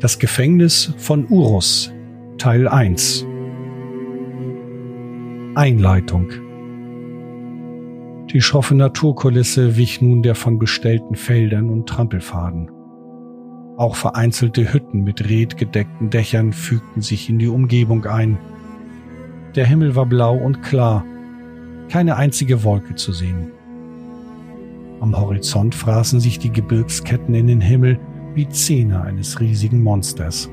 Das Gefängnis von Urus Teil 1 Einleitung Die schroffe Naturkulisse wich nun der von bestellten Feldern und Trampelfaden. Auch vereinzelte Hütten mit redgedeckten Dächern fügten sich in die Umgebung ein. Der Himmel war blau und klar, keine einzige Wolke zu sehen. Am Horizont fraßen sich die Gebirgsketten in den Himmel wie Zähne eines riesigen Monsters.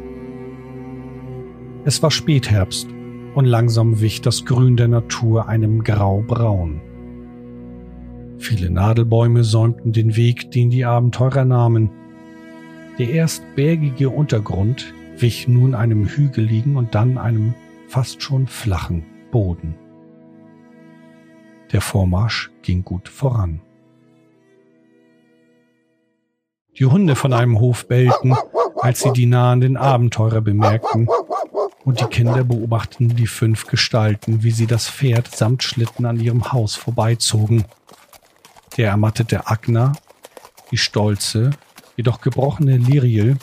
Es war Spätherbst und langsam wich das Grün der Natur einem Graubraun. Viele Nadelbäume säumten den Weg, den die Abenteurer nahmen. Der erst bergige Untergrund wich nun einem hügeligen und dann einem fast schon flachen Boden. Der Vormarsch ging gut voran. Die Hunde von einem Hof bellten, als sie die nahenden Abenteurer bemerkten, und die Kinder beobachteten die fünf Gestalten, wie sie das Pferd samt Schlitten an ihrem Haus vorbeizogen. Der ermattete Agner, die stolze, jedoch gebrochene Liriel,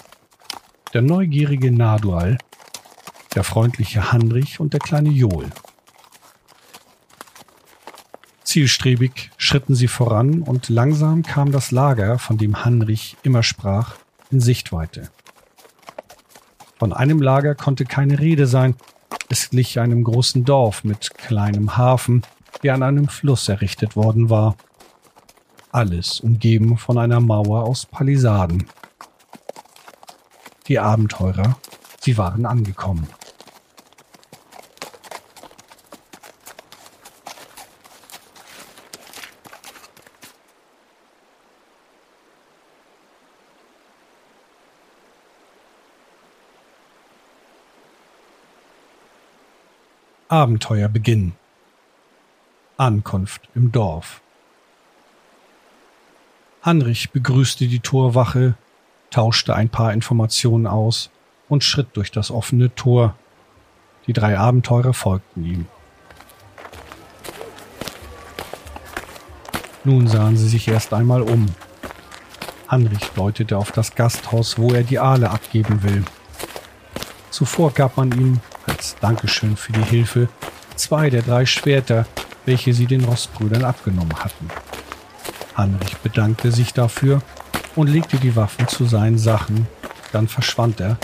der neugierige Nadual, der freundliche Handrich und der kleine Johl. Zielstrebig schritten sie voran und langsam kam das Lager, von dem Hanrich immer sprach, in Sichtweite. Von einem Lager konnte keine Rede sein. Es glich einem großen Dorf mit kleinem Hafen, der an einem Fluss errichtet worden war. Alles umgeben von einer Mauer aus Palisaden. Die Abenteurer, sie waren angekommen. Abenteuerbeginn. Ankunft im Dorf. Hanrich begrüßte die Torwache, tauschte ein paar Informationen aus und schritt durch das offene Tor. Die drei Abenteurer folgten ihm. Nun sahen sie sich erst einmal um. Hanrich deutete auf das Gasthaus, wo er die Aale abgeben will. Zuvor gab man ihm als Dankeschön für die Hilfe zwei der drei Schwerter, welche sie den Rostbrüdern abgenommen hatten. Heinrich bedankte sich dafür und legte die Waffen zu seinen Sachen, dann verschwand er,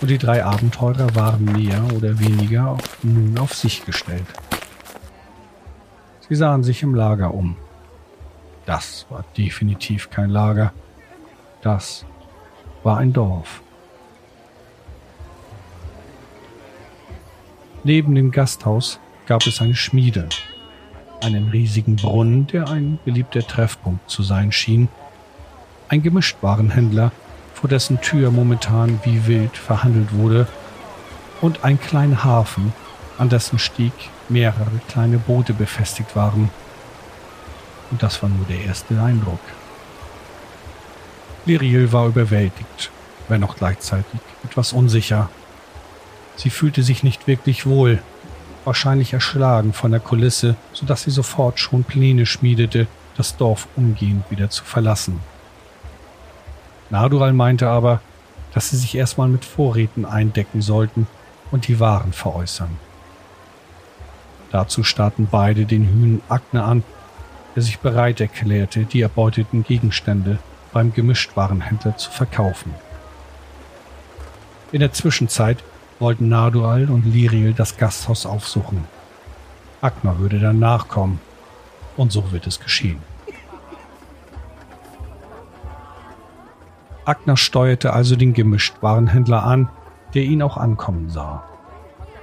und die drei Abenteurer waren mehr oder weniger nun auf sich gestellt. Sie sahen sich im Lager um. Das war definitiv kein Lager. Das war ein Dorf. Neben dem Gasthaus gab es eine Schmiede, einen riesigen Brunnen, der ein beliebter Treffpunkt zu sein schien, ein Gemischtwarenhändler, vor dessen Tür momentan wie wild verhandelt wurde, und ein kleiner Hafen, an dessen Stieg mehrere kleine Boote befestigt waren. Und das war nur der erste Eindruck. Liriel war überwältigt, wenn auch gleichzeitig etwas unsicher. Sie fühlte sich nicht wirklich wohl, wahrscheinlich erschlagen von der Kulisse, so dass sie sofort schon Pläne schmiedete, das Dorf umgehend wieder zu verlassen. Nadural meinte aber, dass sie sich erstmal mit Vorräten eindecken sollten und die Waren veräußern. Dazu starrten beide den Hühn Agne an, der sich bereit erklärte, die erbeuteten Gegenstände beim Gemischtwarenhändler zu verkaufen. In der Zwischenzeit wollten Nadual und Liriel das Gasthaus aufsuchen. Agmar würde dann nachkommen. Und so wird es geschehen. Agner steuerte also den Gemischtwarenhändler an, der ihn auch ankommen sah.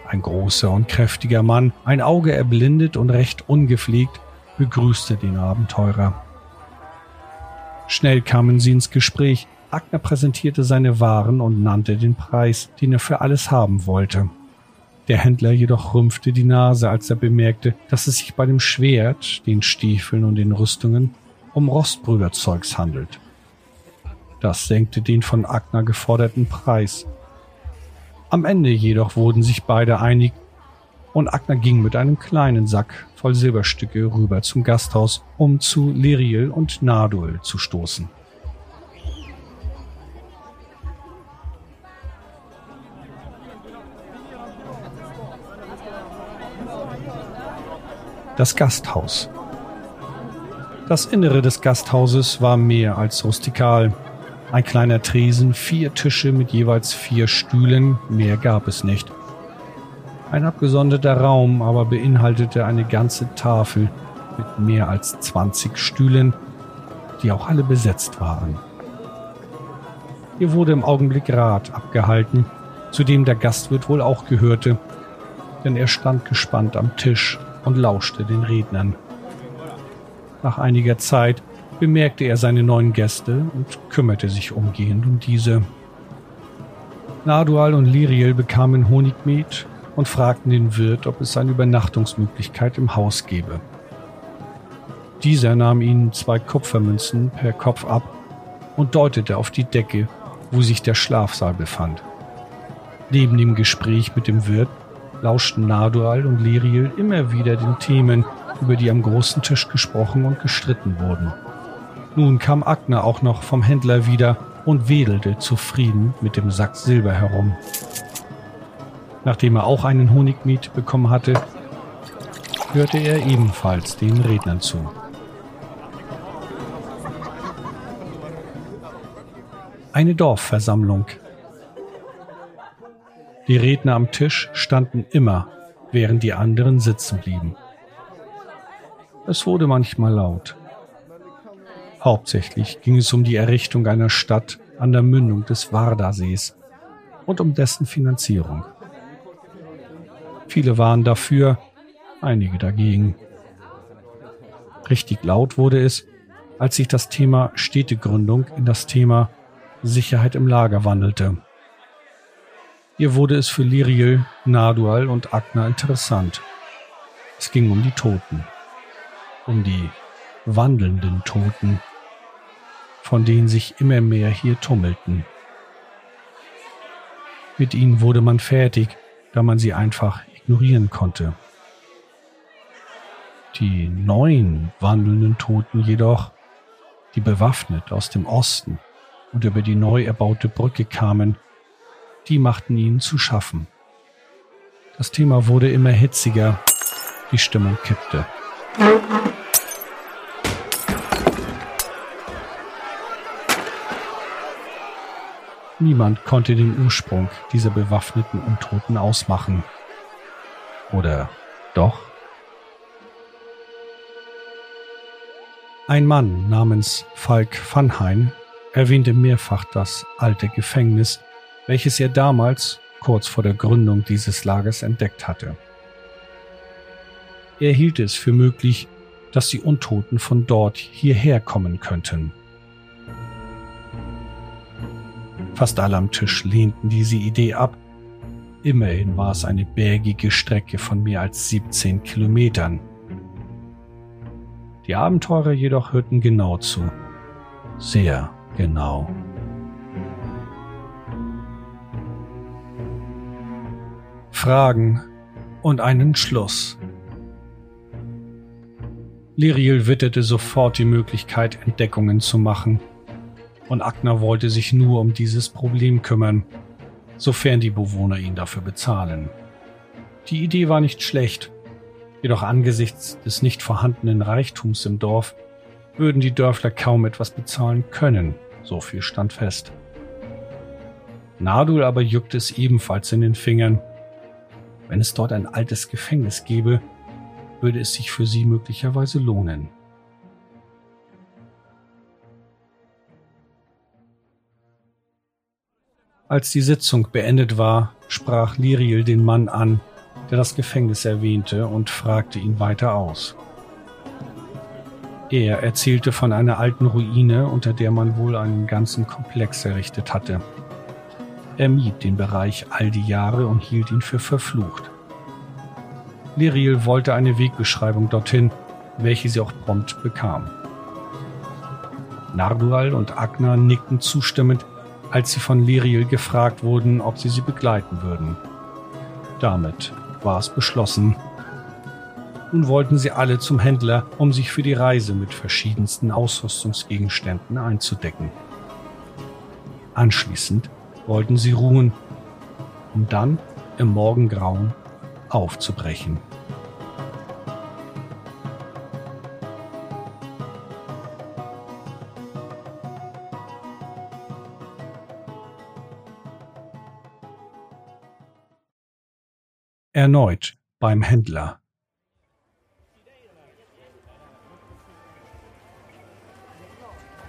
Ein großer und kräftiger Mann, ein Auge erblindet und recht ungepflegt, begrüßte den Abenteurer. Schnell kamen sie ins Gespräch, Agner präsentierte seine Waren und nannte den Preis, den er für alles haben wollte. Der Händler jedoch rümpfte die Nase, als er bemerkte, dass es sich bei dem Schwert, den Stiefeln und den Rüstungen um Rostbrüderzeugs handelt. Das senkte den von Agner geforderten Preis. Am Ende jedoch wurden sich beide einig und Agner ging mit einem kleinen Sack voll Silberstücke rüber zum Gasthaus, um zu Liriel und Nadul zu stoßen. Das Gasthaus. Das Innere des Gasthauses war mehr als rustikal. Ein kleiner Tresen, vier Tische mit jeweils vier Stühlen, mehr gab es nicht. Ein abgesonderter Raum aber beinhaltete eine ganze Tafel mit mehr als 20 Stühlen, die auch alle besetzt waren. Hier wurde im Augenblick Rat abgehalten, zu dem der Gastwirt wohl auch gehörte, denn er stand gespannt am Tisch und lauschte den Rednern. Nach einiger Zeit bemerkte er seine neuen Gäste und kümmerte sich umgehend um diese. Nadual und Liriel bekamen Honigmet und fragten den Wirt, ob es eine Übernachtungsmöglichkeit im Haus gebe. Dieser nahm ihnen zwei Kupfermünzen per Kopf ab und deutete auf die Decke, wo sich der Schlafsaal befand. Neben dem Gespräch mit dem Wirt lauschten Nadual und Liriel immer wieder den Themen, über die am großen Tisch gesprochen und gestritten wurden. Nun kam Agner auch noch vom Händler wieder und wedelte zufrieden mit dem Sack Silber herum. Nachdem er auch einen Honigmiet bekommen hatte, hörte er ebenfalls den Rednern zu. Eine Dorfversammlung. Die Redner am Tisch standen immer, während die anderen sitzen blieben. Es wurde manchmal laut. Hauptsächlich ging es um die Errichtung einer Stadt an der Mündung des Wardasees und um dessen Finanzierung. Viele waren dafür, einige dagegen. Richtig laut wurde es, als sich das Thema Städtegründung in das Thema Sicherheit im Lager wandelte. Hier wurde es für Liriel, Nadual und Agna interessant. Es ging um die Toten um die wandelnden Toten, von denen sich immer mehr hier tummelten. Mit ihnen wurde man fertig, da man sie einfach ignorieren konnte. Die neuen wandelnden Toten jedoch, die bewaffnet aus dem Osten und über die neu erbaute Brücke kamen, die machten ihnen zu schaffen. Das Thema wurde immer hitziger, die Stimmung kippte. Niemand konnte den Ursprung dieser bewaffneten Untoten ausmachen. Oder doch? Ein Mann namens Falk Vanheim erwähnte mehrfach das alte Gefängnis, welches er damals, kurz vor der Gründung dieses Lagers, entdeckt hatte. Er hielt es für möglich, dass die Untoten von dort hierher kommen könnten. Fast alle am Tisch lehnten diese Idee ab. Immerhin war es eine bergige Strecke von mehr als 17 Kilometern. Die Abenteurer jedoch hörten genau zu. Sehr genau. Fragen und einen Schluss. Liriel witterte sofort die Möglichkeit, Entdeckungen zu machen und Agner wollte sich nur um dieses Problem kümmern, sofern die Bewohner ihn dafür bezahlen. Die Idee war nicht schlecht, jedoch angesichts des nicht vorhandenen Reichtums im Dorf würden die Dörfler kaum etwas bezahlen können, so viel stand fest. Nadul aber juckte es ebenfalls in den Fingern. Wenn es dort ein altes Gefängnis gäbe, würde es sich für sie möglicherweise lohnen. Als die Sitzung beendet war, sprach Liriel den Mann an, der das Gefängnis erwähnte, und fragte ihn weiter aus. Er erzählte von einer alten Ruine, unter der man wohl einen ganzen Komplex errichtet hatte. Er mied den Bereich all die Jahre und hielt ihn für verflucht. Liriel wollte eine Wegbeschreibung dorthin, welche sie auch prompt bekam. Nardual und Agna nickten zustimmend, als sie von Liriel gefragt wurden, ob sie sie begleiten würden. Damit war es beschlossen. Nun wollten sie alle zum Händler, um sich für die Reise mit verschiedensten Ausrüstungsgegenständen einzudecken. Anschließend wollten sie ruhen, um dann im Morgengrauen aufzubrechen. Erneut beim Händler.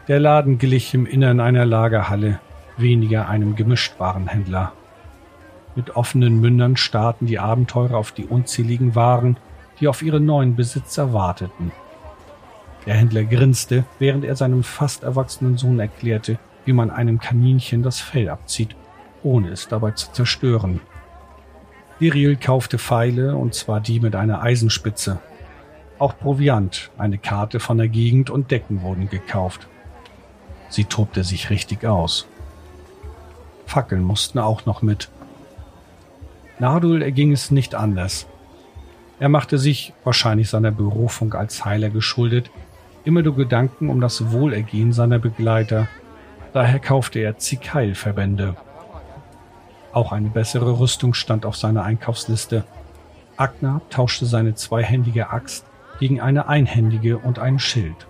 Der Laden glich im Innern einer Lagerhalle weniger einem Gemischtwarenhändler. Mit offenen Mündern starrten die Abenteurer auf die unzähligen Waren, die auf ihre neuen Besitzer warteten. Der Händler grinste, während er seinem fast erwachsenen Sohn erklärte, wie man einem Kaninchen das Fell abzieht, ohne es dabei zu zerstören. Liriel kaufte Pfeile, und zwar die mit einer Eisenspitze. Auch Proviant, eine Karte von der Gegend und Decken wurden gekauft. Sie tobte sich richtig aus. Fackeln mussten auch noch mit. Nardul erging es nicht anders. Er machte sich, wahrscheinlich seiner Berufung als Heiler geschuldet, immer nur Gedanken um das Wohlergehen seiner Begleiter. Daher kaufte er zig Heilverbände. Auch eine bessere Rüstung stand auf seiner Einkaufsliste. Agnar tauschte seine zweihändige Axt gegen eine einhändige und einen Schild.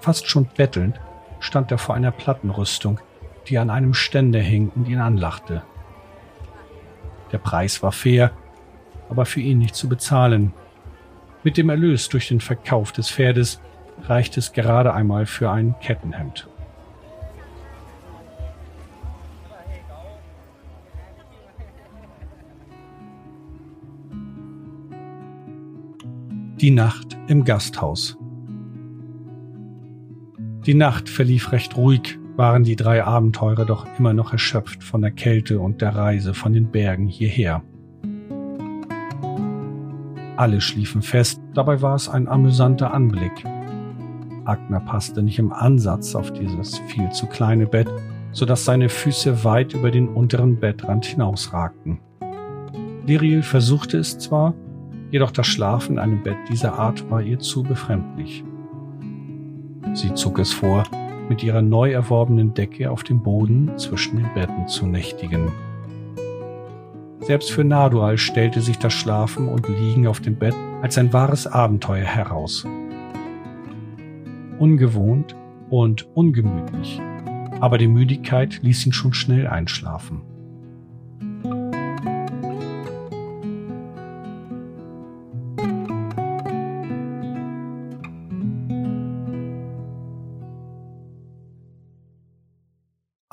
Fast schon bettelnd stand er vor einer Plattenrüstung, die an einem Ständer hing und ihn anlachte. Der Preis war fair, aber für ihn nicht zu bezahlen. Mit dem Erlös durch den Verkauf des Pferdes reichte es gerade einmal für ein Kettenhemd. Die Nacht im Gasthaus. Die Nacht verlief recht ruhig, waren die drei Abenteurer doch immer noch erschöpft von der Kälte und der Reise von den Bergen hierher. Alle schliefen fest, dabei war es ein amüsanter Anblick. Agner passte nicht im Ansatz auf dieses viel zu kleine Bett, so dass seine Füße weit über den unteren Bettrand hinausragten. Liriel versuchte es zwar, jedoch das Schlafen in einem Bett dieser Art war ihr zu befremdlich. Sie zog es vor, mit ihrer neu erworbenen Decke auf dem Boden zwischen den Betten zu nächtigen. Selbst für Nadual stellte sich das Schlafen und Liegen auf dem Bett als ein wahres Abenteuer heraus. Ungewohnt und ungemütlich, aber die Müdigkeit ließ ihn schon schnell einschlafen.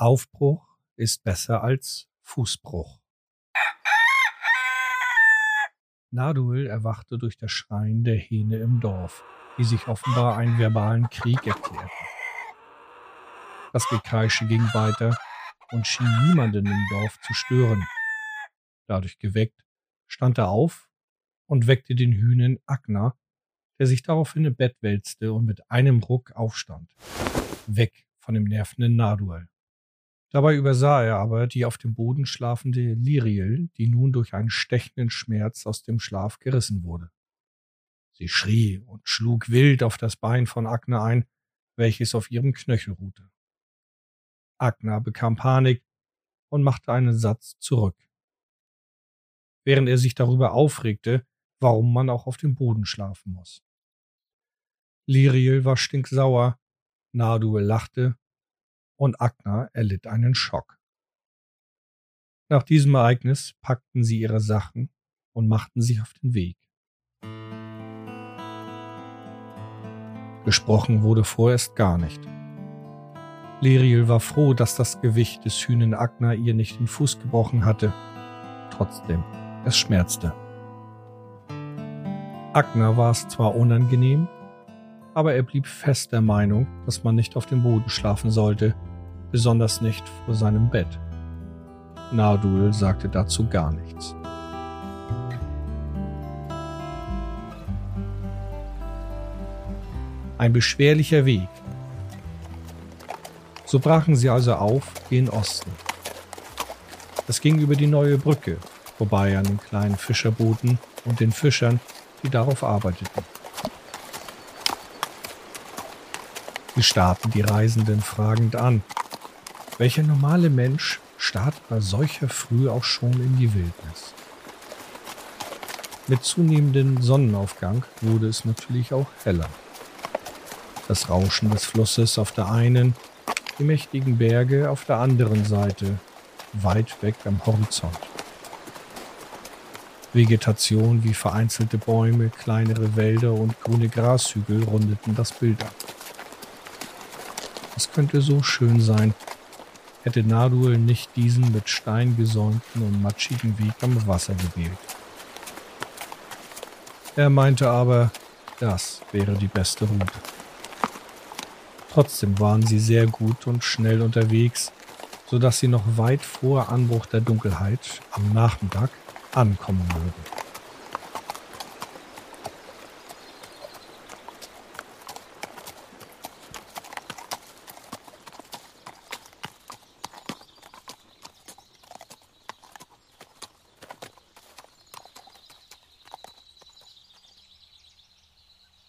Aufbruch ist besser als Fußbruch. Naduel erwachte durch das Schreien der Hähne im Dorf, die sich offenbar einen verbalen Krieg erklärten. Das Gekreische ging weiter und schien niemanden im Dorf zu stören. Dadurch geweckt, stand er auf und weckte den Hühnen Agner, der sich daraufhin im Bett wälzte und mit einem Ruck aufstand. Weg von dem nervenden Naduel. Dabei übersah er aber die auf dem Boden schlafende Liriel, die nun durch einen stechenden Schmerz aus dem Schlaf gerissen wurde. Sie schrie und schlug wild auf das Bein von Agna ein, welches auf ihrem Knöchel ruhte. Agna bekam Panik und machte einen Satz zurück. Während er sich darüber aufregte, warum man auch auf dem Boden schlafen muss. Liriel war stinksauer, Nardue lachte und Agna erlitt einen Schock. Nach diesem Ereignis packten sie ihre Sachen und machten sich auf den Weg. Gesprochen wurde vorerst gar nicht. Leriel war froh, dass das Gewicht des Hühnen Agna ihr nicht den Fuß gebrochen hatte. Trotzdem, es schmerzte. Agna war es zwar unangenehm, aber er blieb fest der Meinung, dass man nicht auf dem Boden schlafen sollte, besonders nicht vor seinem Bett. Nardul sagte dazu gar nichts. Ein beschwerlicher Weg. So brachen sie also auf gen Osten. Es ging über die neue Brücke, vorbei an den kleinen Fischerbooten und den Fischern, die darauf arbeiteten. Sie starrten die Reisenden fragend an. Welcher normale Mensch starrt bei solcher Früh auch schon in die Wildnis? Mit zunehmendem Sonnenaufgang wurde es natürlich auch heller. Das Rauschen des Flusses auf der einen, die mächtigen Berge auf der anderen Seite, weit weg am Horizont. Vegetation wie vereinzelte Bäume, kleinere Wälder und grüne Grashügel rundeten das Bild ab. Es könnte so schön sein, hätte Nadul nicht diesen mit Stein gesäumten und matschigen Weg am Wasser gewählt. Er meinte aber, das wäre die beste Route. Trotzdem waren sie sehr gut und schnell unterwegs, so dass sie noch weit vor Anbruch der Dunkelheit am Nachmittag ankommen würden.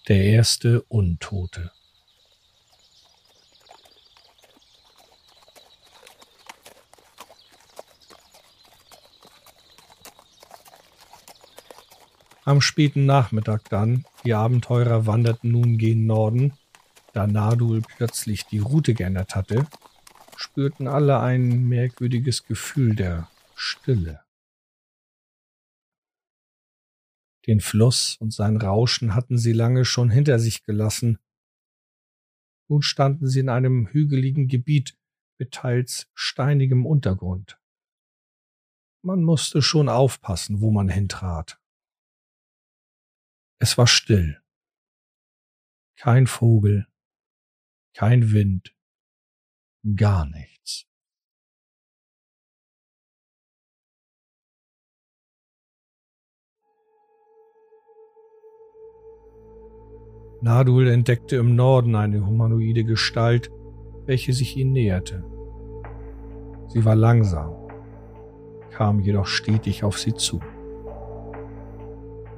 Der erste Untote. Am späten Nachmittag dann, die Abenteurer wanderten nun gen Norden, da Nadul plötzlich die Route geändert hatte, spürten alle ein merkwürdiges Gefühl der Stille. Den Fluss und sein Rauschen hatten sie lange schon hinter sich gelassen. Nun standen sie in einem hügeligen Gebiet mit teils steinigem Untergrund. Man musste schon aufpassen, wo man hintrat. Es war still. Kein Vogel, kein Wind, gar nichts. Nadul entdeckte im Norden eine humanoide Gestalt, welche sich ihnen näherte. Sie war langsam, kam jedoch stetig auf sie zu.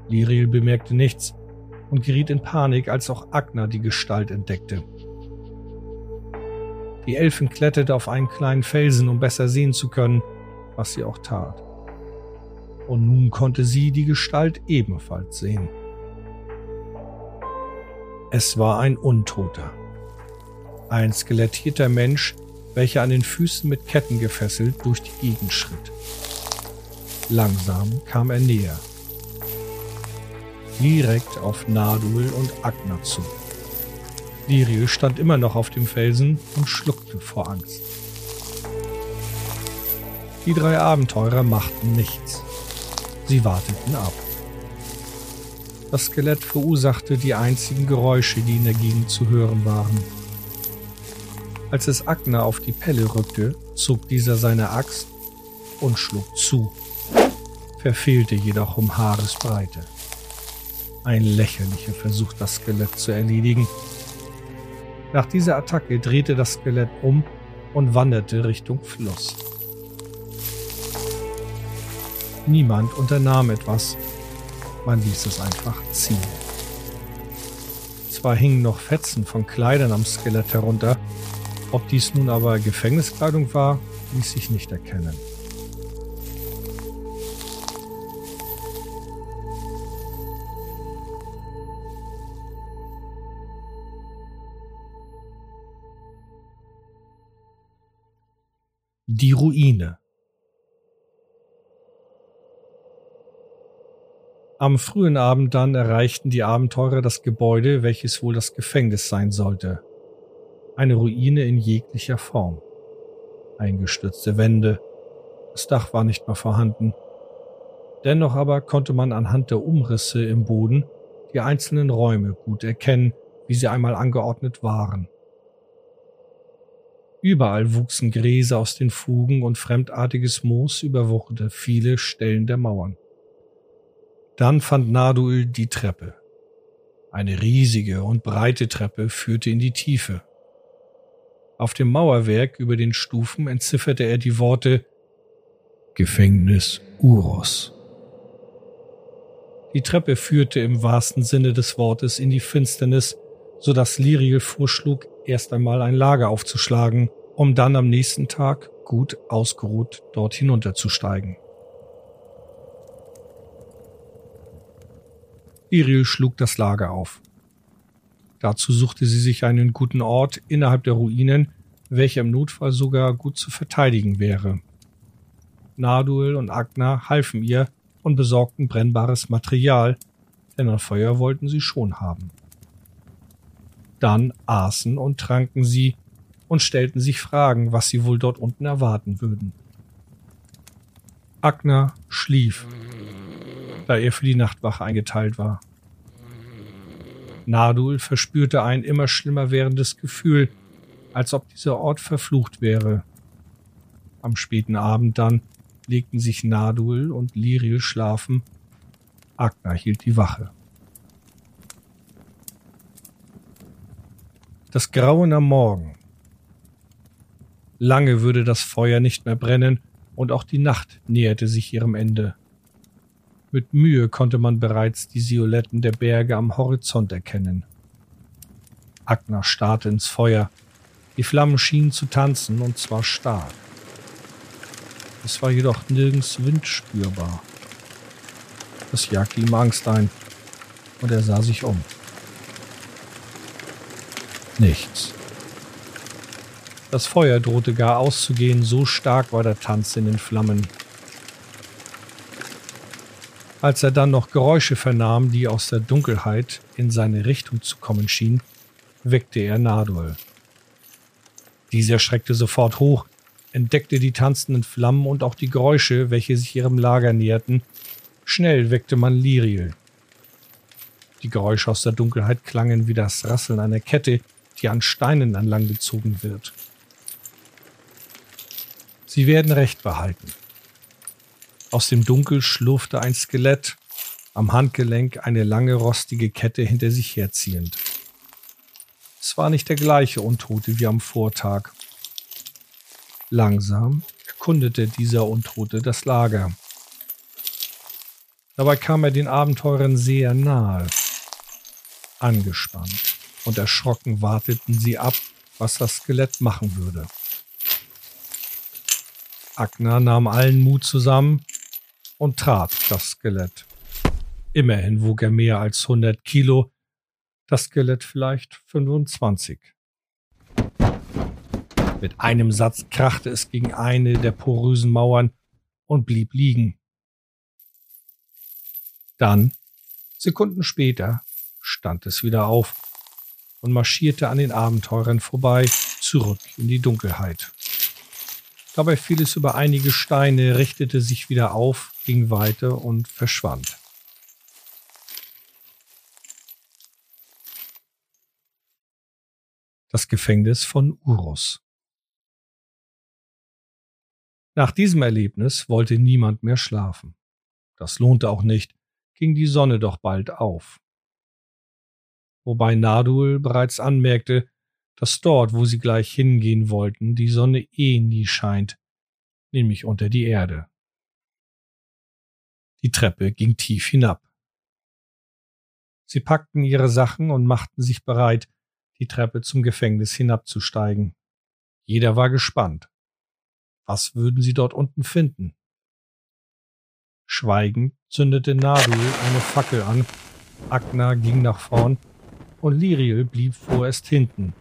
Liriel bemerkte nichts und geriet in Panik, als auch Agna die Gestalt entdeckte. Die Elfin kletterte auf einen kleinen Felsen, um besser sehen zu können, was sie auch tat. Und nun konnte sie die Gestalt ebenfalls sehen. Es war ein Untoter. Ein skelettierter Mensch, welcher an den Füßen mit Ketten gefesselt durch die Gegend schritt. Langsam kam er näher direkt auf Nadul und Agna zu. Liriel stand immer noch auf dem Felsen und schluckte vor Angst. Die drei Abenteurer machten nichts. Sie warteten ab. Das Skelett verursachte die einzigen Geräusche, die in der Gegend zu hören waren. Als es Agna auf die Pelle rückte, zog dieser seine Axt und schlug zu, verfehlte jedoch um Haaresbreite. Ein lächerlicher Versuch, das Skelett zu erledigen. Nach dieser Attacke drehte das Skelett um und wanderte Richtung Fluss. Niemand unternahm etwas, man ließ es einfach ziehen. Zwar hingen noch Fetzen von Kleidern am Skelett herunter, ob dies nun aber Gefängniskleidung war, ließ sich nicht erkennen. Die Ruine Am frühen Abend dann erreichten die Abenteurer das Gebäude, welches wohl das Gefängnis sein sollte. Eine Ruine in jeglicher Form. Eingestürzte Wände, das Dach war nicht mehr vorhanden. Dennoch aber konnte man anhand der Umrisse im Boden die einzelnen Räume gut erkennen, wie sie einmal angeordnet waren. Überall wuchsen Gräser aus den Fugen und fremdartiges Moos überwucherte viele Stellen der Mauern. Dann fand Naduil die Treppe. Eine riesige und breite Treppe führte in die Tiefe. Auf dem Mauerwerk über den Stufen entzifferte er die Worte Gefängnis Uros. Die Treppe führte im wahrsten Sinne des Wortes in die Finsternis, so dass Liriel vorschlug, erst einmal ein Lager aufzuschlagen, um dann am nächsten Tag gut ausgeruht dort hinunterzusteigen. Liriel schlug das Lager auf. Dazu suchte sie sich einen guten Ort innerhalb der Ruinen, welcher im Notfall sogar gut zu verteidigen wäre. Naduel und Agna halfen ihr und besorgten brennbares Material, denn ein Feuer wollten sie schon haben. Dann aßen und tranken sie und stellten sich Fragen, was sie wohl dort unten erwarten würden. Agner schlief, da er für die Nachtwache eingeteilt war. Nadul verspürte ein immer schlimmer werdendes Gefühl, als ob dieser Ort verflucht wäre. Am späten Abend dann legten sich Nadul und Liriel schlafen. Agner hielt die Wache. Das Grauen am Morgen. Lange würde das Feuer nicht mehr brennen, und auch die Nacht näherte sich ihrem Ende. Mit Mühe konnte man bereits die Silhouetten der Berge am Horizont erkennen. Agner starrte ins Feuer. Die Flammen schienen zu tanzen, und zwar stark. Es war jedoch nirgends Wind spürbar. Das jagte ihm Angst ein, und er sah sich um. Nichts. Das Feuer drohte gar auszugehen, so stark war der Tanz in den Flammen. Als er dann noch Geräusche vernahm, die aus der Dunkelheit in seine Richtung zu kommen schienen, weckte er Nadol. Dieser schreckte sofort hoch, entdeckte die tanzenden Flammen und auch die Geräusche, welche sich ihrem Lager näherten. Schnell weckte man Liriel. Die Geräusche aus der Dunkelheit klangen wie das Rasseln einer Kette, die an Steinen entlang gezogen wird. Sie werden Recht behalten. Aus dem Dunkel schlurfte ein Skelett, am Handgelenk eine lange rostige Kette hinter sich herziehend. Es war nicht der gleiche Untote wie am Vortag. Langsam erkundete dieser Untote das Lager. Dabei kam er den Abenteurern sehr nahe. Angespannt und erschrocken warteten sie ab, was das Skelett machen würde. Agner nahm allen Mut zusammen und trat das Skelett. Immerhin wog er mehr als 100 Kilo, das Skelett vielleicht 25. Mit einem Satz krachte es gegen eine der porösen Mauern und blieb liegen. Dann, Sekunden später, stand es wieder auf und marschierte an den Abenteurern vorbei, zurück in die Dunkelheit. Dabei fiel es über einige Steine, richtete sich wieder auf, ging weiter und verschwand. Das Gefängnis von Urus. Nach diesem Erlebnis wollte niemand mehr schlafen. Das lohnte auch nicht, ging die Sonne doch bald auf wobei Nadul bereits anmerkte, dass dort, wo sie gleich hingehen wollten, die Sonne eh nie scheint, nämlich unter die Erde. Die Treppe ging tief hinab. Sie packten ihre Sachen und machten sich bereit, die Treppe zum Gefängnis hinabzusteigen. Jeder war gespannt. Was würden sie dort unten finden? Schweigend zündete Nadul eine Fackel an. Agna ging nach vorn und Liriel blieb vorerst hinten.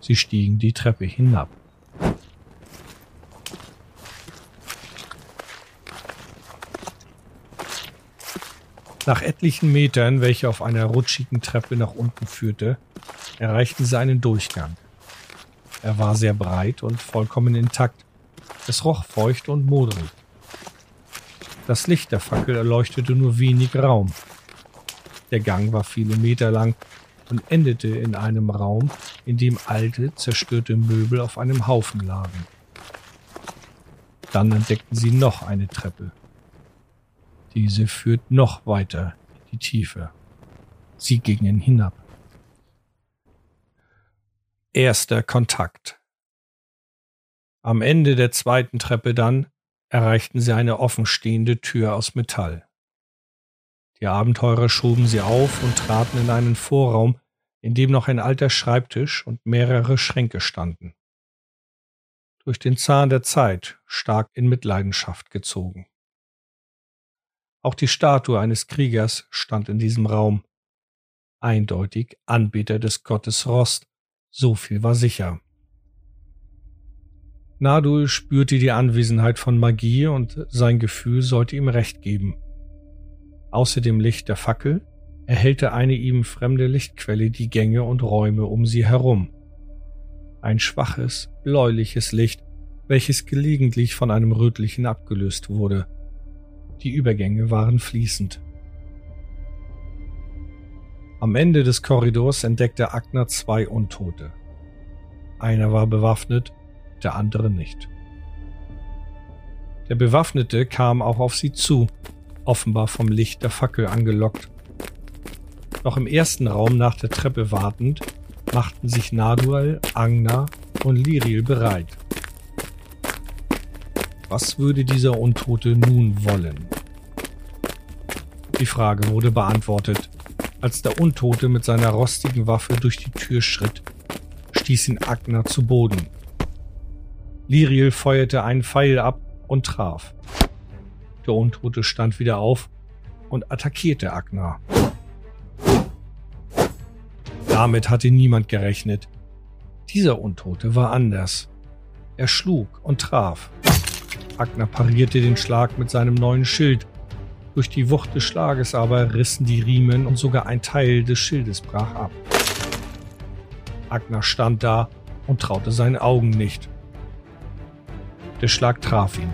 Sie stiegen die Treppe hinab. Nach etlichen Metern, welche auf einer rutschigen Treppe nach unten führte, erreichten sie einen Durchgang. Er war sehr breit und vollkommen intakt. Es roch feucht und modrig. Das Licht der Fackel erleuchtete nur wenig Raum. Der Gang war viele Meter lang und endete in einem Raum, in dem alte, zerstörte Möbel auf einem Haufen lagen. Dann entdeckten sie noch eine Treppe. Diese führt noch weiter in die Tiefe. Sie gingen hinab. Erster Kontakt. Am Ende der zweiten Treppe dann erreichten sie eine offenstehende Tür aus Metall. Die Abenteurer schoben sie auf und traten in einen Vorraum, in dem noch ein alter Schreibtisch und mehrere Schränke standen. Durch den Zahn der Zeit stark in Mitleidenschaft gezogen. Auch die Statue eines Kriegers stand in diesem Raum. Eindeutig Anbeter des Gottes Rost, so viel war sicher. Nadul spürte die Anwesenheit von Magie und sein Gefühl sollte ihm recht geben. Außer dem Licht der Fackel erhellte eine ihm fremde Lichtquelle die Gänge und Räume um sie herum. Ein schwaches, bläuliches Licht, welches gelegentlich von einem rötlichen abgelöst wurde. Die Übergänge waren fließend. Am Ende des Korridors entdeckte Agner zwei Untote. Einer war bewaffnet, der andere nicht. Der Bewaffnete kam auch auf sie zu, offenbar vom Licht der Fackel angelockt. Noch im ersten Raum nach der Treppe wartend, machten sich Nadual, Angna und Liriel bereit. Was würde dieser Untote nun wollen? Die Frage wurde beantwortet. Als der Untote mit seiner rostigen Waffe durch die Tür schritt, stieß ihn Agner zu Boden. Liriel feuerte einen Pfeil ab und traf. Der Untote stand wieder auf und attackierte Agner. Damit hatte niemand gerechnet. Dieser Untote war anders. Er schlug und traf. Agner parierte den Schlag mit seinem neuen Schild durch die Wucht des Schlages aber rissen die Riemen und sogar ein Teil des Schildes brach ab. Agner stand da und traute seinen Augen nicht. Der Schlag traf ihn,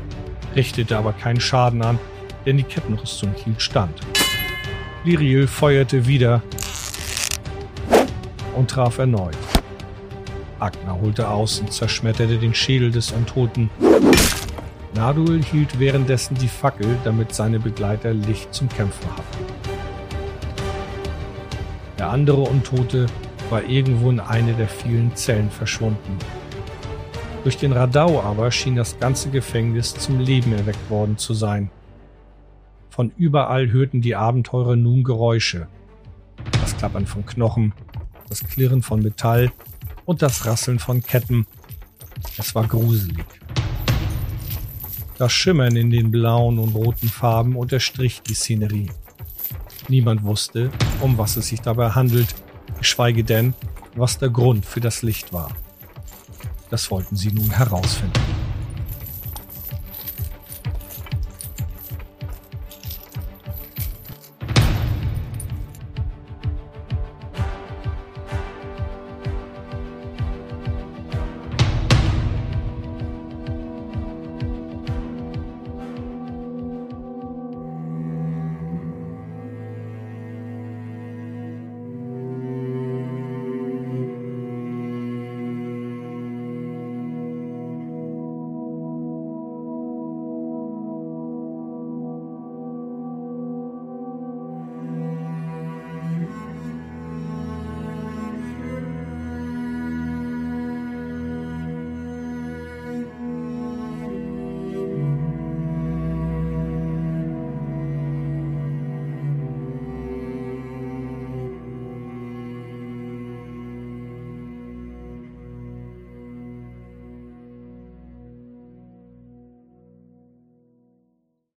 richtete aber keinen Schaden an, denn die Kettenrüstung hielt stand. Liriel feuerte wieder und traf erneut. Agner holte aus und zerschmetterte den Schädel des Untoten. Nadul hielt währenddessen die Fackel, damit seine Begleiter Licht zum Kämpfen hatten. Der andere Untote war irgendwo in eine der vielen Zellen verschwunden. Durch den Radau aber schien das ganze Gefängnis zum Leben erweckt worden zu sein. Von überall hörten die Abenteurer nun Geräusche. Das Klappern von Knochen, das Klirren von Metall und das Rasseln von Ketten. Es war gruselig. Das Schimmern in den blauen und roten Farben unterstrich die Szenerie. Niemand wusste, um was es sich dabei handelt, geschweige denn, was der Grund für das Licht war. Das wollten sie nun herausfinden.